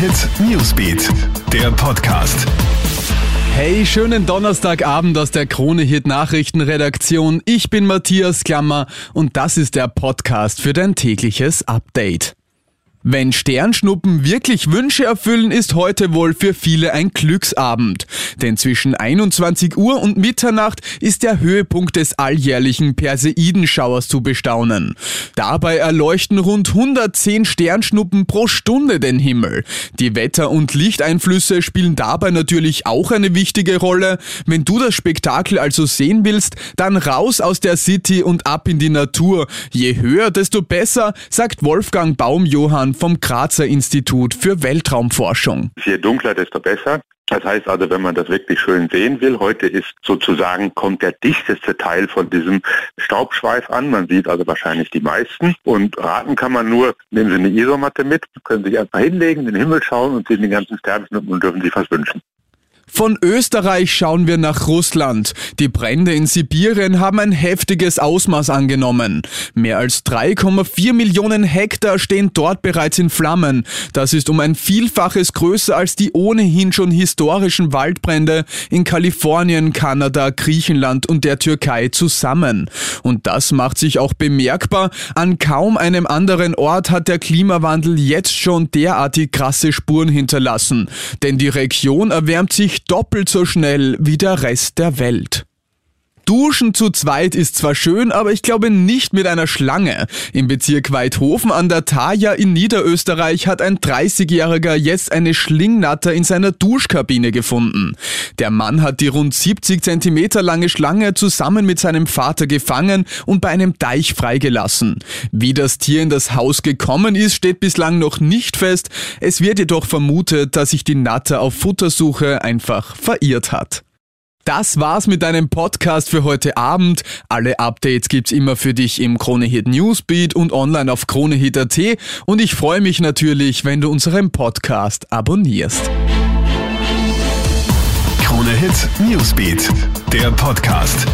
Hit Newsbeat, der Podcast. Hey, schönen Donnerstagabend aus der Krone Hit Nachrichtenredaktion. Ich bin Matthias Klammer und das ist der Podcast für dein tägliches Update. Wenn Sternschnuppen wirklich Wünsche erfüllen, ist heute wohl für viele ein Glücksabend. Denn zwischen 21 Uhr und Mitternacht ist der Höhepunkt des alljährlichen Perseidenschauers zu bestaunen. Dabei erleuchten rund 110 Sternschnuppen pro Stunde den Himmel. Die Wetter- und Lichteinflüsse spielen dabei natürlich auch eine wichtige Rolle. Wenn du das Spektakel also sehen willst, dann raus aus der City und ab in die Natur. Je höher, desto besser, sagt Wolfgang Baumjohann vom Grazer Institut für Weltraumforschung. Je dunkler, desto besser. Das heißt also, wenn man das wirklich schön sehen will, heute ist sozusagen, kommt der dichteste Teil von diesem Staubschweif an. Man sieht also wahrscheinlich die meisten. Und raten kann man nur, nehmen Sie eine Isomatte mit, können sich erstmal hinlegen, in den Himmel schauen und sehen die ganzen Sternschnuppen und dürfen sich was wünschen. Von Österreich schauen wir nach Russland. Die Brände in Sibirien haben ein heftiges Ausmaß angenommen. Mehr als 3,4 Millionen Hektar stehen dort bereits in Flammen. Das ist um ein Vielfaches größer als die ohnehin schon historischen Waldbrände in Kalifornien, Kanada, Griechenland und der Türkei zusammen. Und das macht sich auch bemerkbar. An kaum einem anderen Ort hat der Klimawandel jetzt schon derartig krasse Spuren hinterlassen. Denn die Region erwärmt sich doppelt so schnell wie der Rest der Welt. Duschen zu zweit ist zwar schön, aber ich glaube nicht mit einer Schlange. Im Bezirk Weidhofen an der Thaya in Niederösterreich hat ein 30-Jähriger jetzt eine Schlingnatter in seiner Duschkabine gefunden. Der Mann hat die rund 70 Zentimeter lange Schlange zusammen mit seinem Vater gefangen und bei einem Deich freigelassen. Wie das Tier in das Haus gekommen ist, steht bislang noch nicht fest. Es wird jedoch vermutet, dass sich die Natter auf Futtersuche einfach verirrt hat. Das war's mit deinem Podcast für heute Abend. Alle Updates gibt's immer für dich im Kronehit Newsbeat und online auf kronehit.at und ich freue mich natürlich, wenn du unseren Podcast abonnierst. Kronehit Newsbeat, der Podcast.